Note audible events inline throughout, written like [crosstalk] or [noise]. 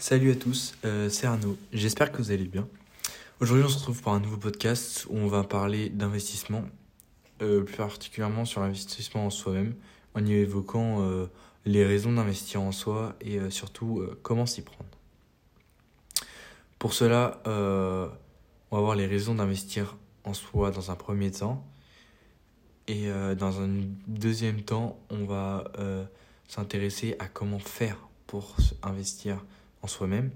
Salut à tous, euh, c'est Arnaud, j'espère que vous allez bien. Aujourd'hui on se retrouve pour un nouveau podcast où on va parler d'investissement, euh, plus particulièrement sur l'investissement en soi-même, en y évoquant euh, les raisons d'investir en soi et surtout comment s'y prendre. Pour cela, on va voir les raisons d'investir en soi dans un premier temps et dans un deuxième temps on va s'intéresser à comment faire pour investir en soi-même.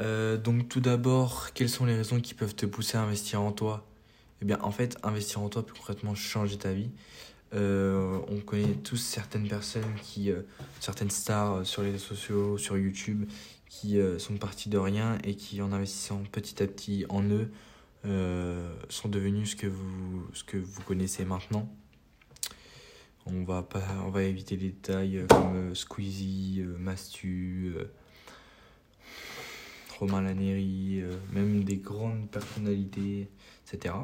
Euh, donc tout d'abord, quelles sont les raisons qui peuvent te pousser à investir en toi? Eh bien en fait, investir en toi peut concrètement changer ta vie. Euh, on connaît tous certaines personnes qui, euh, certaines stars sur les sociaux, sur YouTube, qui sont parties de rien et qui en investissant petit à petit en eux sont devenus ce que vous, ce que vous connaissez maintenant. On va, éviter les détails euh, comme euh, Squeezie, euh, Mastu, Romain Laneri, même des grandes personnalités, etc.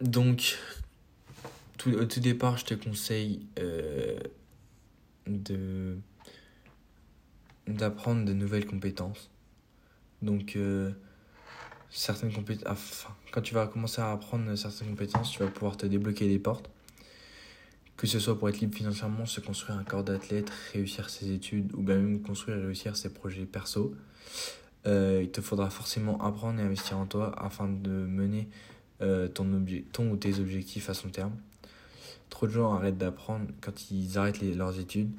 donc, au tout départ, je te conseille d'apprendre de nouvelles compétences. Donc, certaines compétences. Quand tu vas commencer à apprendre certaines compétences, tu vas pouvoir te débloquer des portes. Que ce soit pour être libre financièrement, se construire un corps d'athlète, réussir ses études ou même construire et réussir ses projets perso. Euh, il te faudra forcément apprendre et investir en toi afin de mener euh, ton, ton ou tes objectifs à son terme. Trop de gens arrêtent d'apprendre quand ils arrêtent leurs études.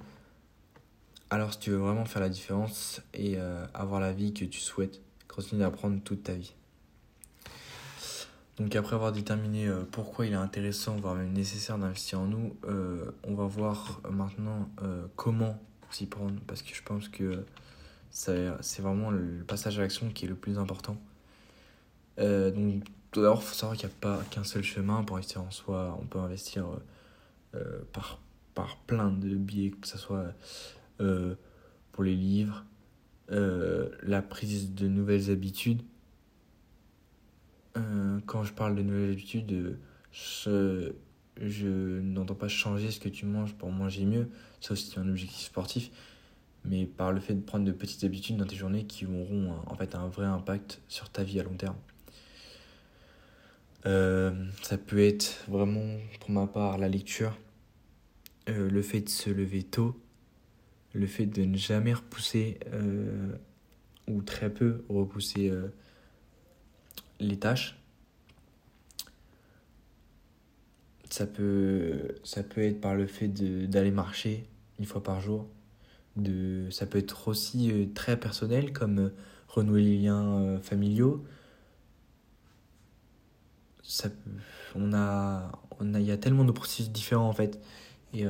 Alors si tu veux vraiment faire la différence et euh, avoir la vie que tu souhaites, continue d'apprendre toute ta vie. Donc après avoir déterminé euh, pourquoi il est intéressant, voire même nécessaire d'investir en nous, euh, on va voir maintenant euh, comment s'y prendre, parce que je pense que c'est vraiment le passage à l'action qui est le plus important. donc tout d'abord, il faut savoir qu'il n'y a pas qu'un seul chemin pour investir en soi. On peut investir par, par plein de biais, que ce soit pour les livres, la prise de nouvelles habitudes, euh, quand je parle de nouvelles habitudes, je, je n'entends pas changer ce que tu manges pour manger mieux, sauf si tu un objectif sportif, mais par le fait de prendre de petites habitudes dans tes journées qui auront en fait un vrai impact sur ta vie à long terme. Euh, ça peut être vraiment, pour ma part, la lecture, euh, le fait de se lever tôt, le fait de ne jamais repousser, ou très peu repousser les tâches. Ça peut, ça peut être par le fait d'aller marcher une fois par jour. De, ça peut être aussi euh, très personnel, comme euh, renouer les liens euh, familiaux. Ça on a, on a, il y a tellement de processus différents en fait. Et,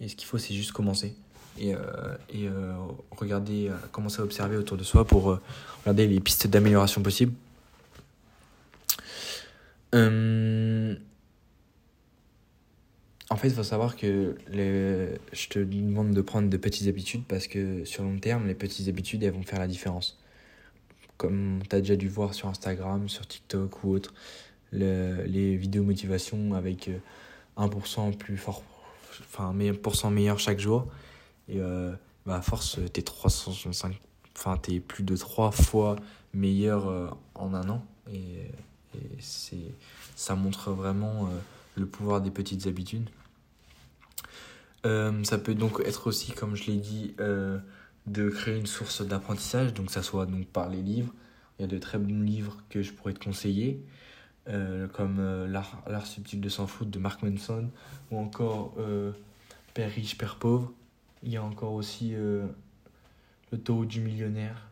et ce qu'il faut, c'est juste commencer et, et regarder, commencer à observer autour de soi pour regarder les pistes d'amélioration possibles. Euh, en fait, il faut savoir que les... je te demande de prendre de petites habitudes parce que sur long terme, les petites habitudes, elles vont faire la différence. Comme tu as déjà dû voir sur Instagram, sur TikTok ou autre, les vidéos motivation avec 1% euh, plus fort, enfin, pourcent meilleur chaque jour. Et euh, bah, à force, t'es 365, enfin, t'es plus de 3 fois meilleur en un an. Et c'est, ça montre vraiment euh, le pouvoir des petites habitudes. Euh, ça peut donc être aussi, comme je l'ai dit, euh, de créer une source d'apprentissage, donc ça soit donc par les livres. Il y a de très bons livres que je pourrais te conseiller, comme L'art, L'art subtil de s'en foutre de Mark Manson, ou encore Père riche, Père pauvre. Il y a encore aussi Le taux du millionnaire,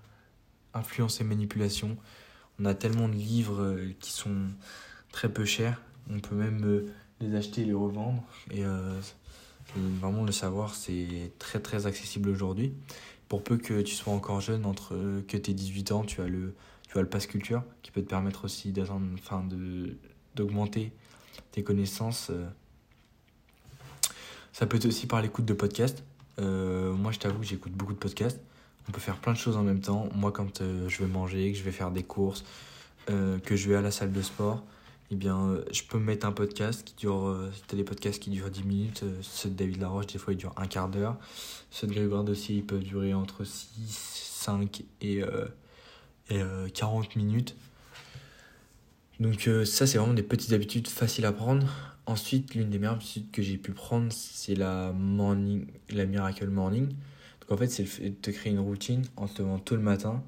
Influence et manipulation. On a tellement de livres euh, qui sont très peu chers. On peut même euh, les acheter et les revendre. Et euh, vraiment le savoir, c'est très très accessible aujourd'hui. Pour peu que tu sois encore jeune, entre que tes 18 ans, tu as le, tu as le pass culture qui peut te permettre aussi enfin, d'augmenter tes connaissances. Ça peut être aussi par l'écoute de podcasts. moi, je t'avoue que j'écoute beaucoup de podcasts. On peut faire plein de choses en même temps. Moi, quand euh, je vais manger, que je vais faire des courses, euh, que je vais à la salle de sport, eh bien, je peux mettre un podcast qui dure. si des podcasts qui durent 10 minutes, ceux de David Laroche, des fois, ils durent un quart d'heure. Ceux de Grégoire Dossier, ils peuvent durer entre 6, 5 et, et 40 minutes. Donc, ça, c'est vraiment des petites habitudes faciles à prendre. Ensuite, l'une des meilleures habitudes que j'ai pu prendre, c'est la morning, la Miracle Morning. En fait, c'est le fait de te créer une routine en te levant tôt le matin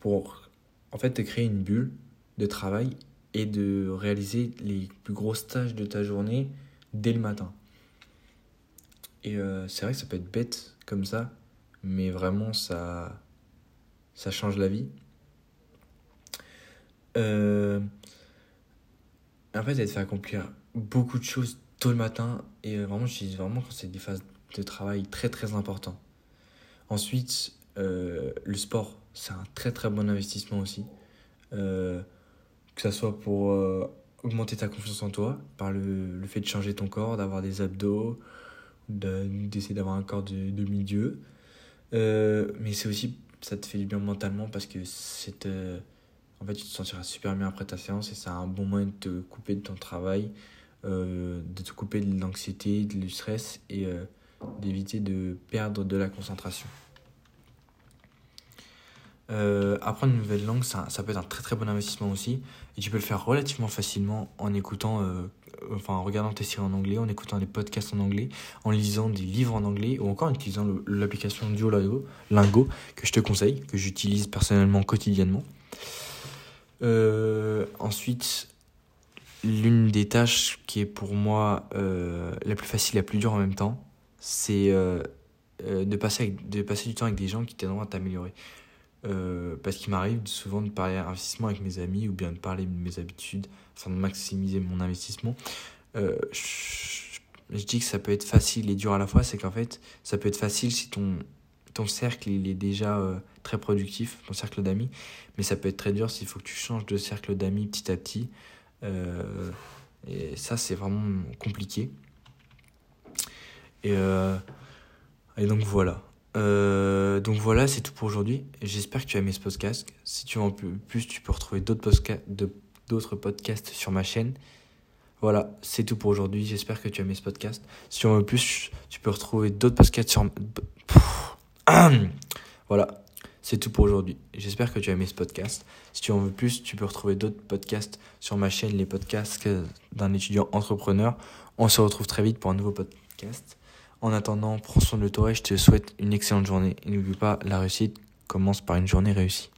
pour, en fait, te créer une bulle de travail et de réaliser les plus grosses tâches de ta journée dès le matin. Et euh, c'est vrai que ça peut être bête comme ça, mais vraiment ça, ça change la vie. Euh, en fait, elle te fait accomplir beaucoup de choses tôt le matin et euh, vraiment, je dis vraiment quand c'est des phases de travail très très importantes. Ensuite, le sport, c'est un très très bon investissement aussi que ça soit pour euh, augmenter ta confiance en toi, par le, le fait de changer ton corps, d'avoir des abdos, d'essayer d'avoir un corps de, de milieu. Euh, mais c'est aussi, ça te fait du bien mentalement parce que c'est. Euh, en fait, tu te sentiras super bien après ta séance et c'est un bon moyen de te couper de ton travail, de te couper de l'anxiété, du stress et d'éviter de perdre de la concentration. Euh, apprendre une nouvelle langue, ça, peut être un très très bon investissement aussi. Et tu peux le faire relativement facilement en écoutant, euh, enfin en regardant tes séries en anglais, en écoutant des podcasts en anglais, en lisant des livres en anglais ou encore en utilisant l'application Duolingo Lingo, que je te conseille, que j'utilise personnellement quotidiennement. Euh, ensuite, l'une des tâches qui est pour moi la plus facile et la plus dure en même temps, c'est de, passer de passer du temps avec des gens qui t'aideront à t'améliorer. Euh, parce qu'il m'arrive souvent de parler investissement avec mes amis ou bien de parler de mes habitudes afin de maximiser mon investissement. Euh, je, dis que ça peut être facile et dur à la fois, c'est qu'en fait, ça peut être facile si ton, ton cercle il est déjà euh, très productif, ton cercle d'amis, mais ça peut être très dur s'il faut que tu changes de cercle d'amis petit à petit. et ça, c'est vraiment compliqué. Et, et donc voilà. Euh, donc voilà, c'est tout pour aujourd'hui. J'espère que tu as aimé ce podcast. Si tu veux en plus, tu peux retrouver d'autres podcasts sur ma chaîne. Voilà, c'est tout pour aujourd'hui. J'espère que tu as aimé ce podcast. Si tu en veux plus, tu peux retrouver d'autres podcasts sur. [coughs] voilà, c'est tout pour aujourd'hui. J'espère que tu as aimé ce podcast. Si tu en veux plus, tu peux retrouver d'autres podcasts sur ma chaîne, les podcasts d'un étudiant entrepreneur. On se retrouve très vite pour un nouveau podcast. En attendant, prends soin de toi et je te souhaite une excellente journée. Et n'oublie pas, la réussite commence par une journée réussie.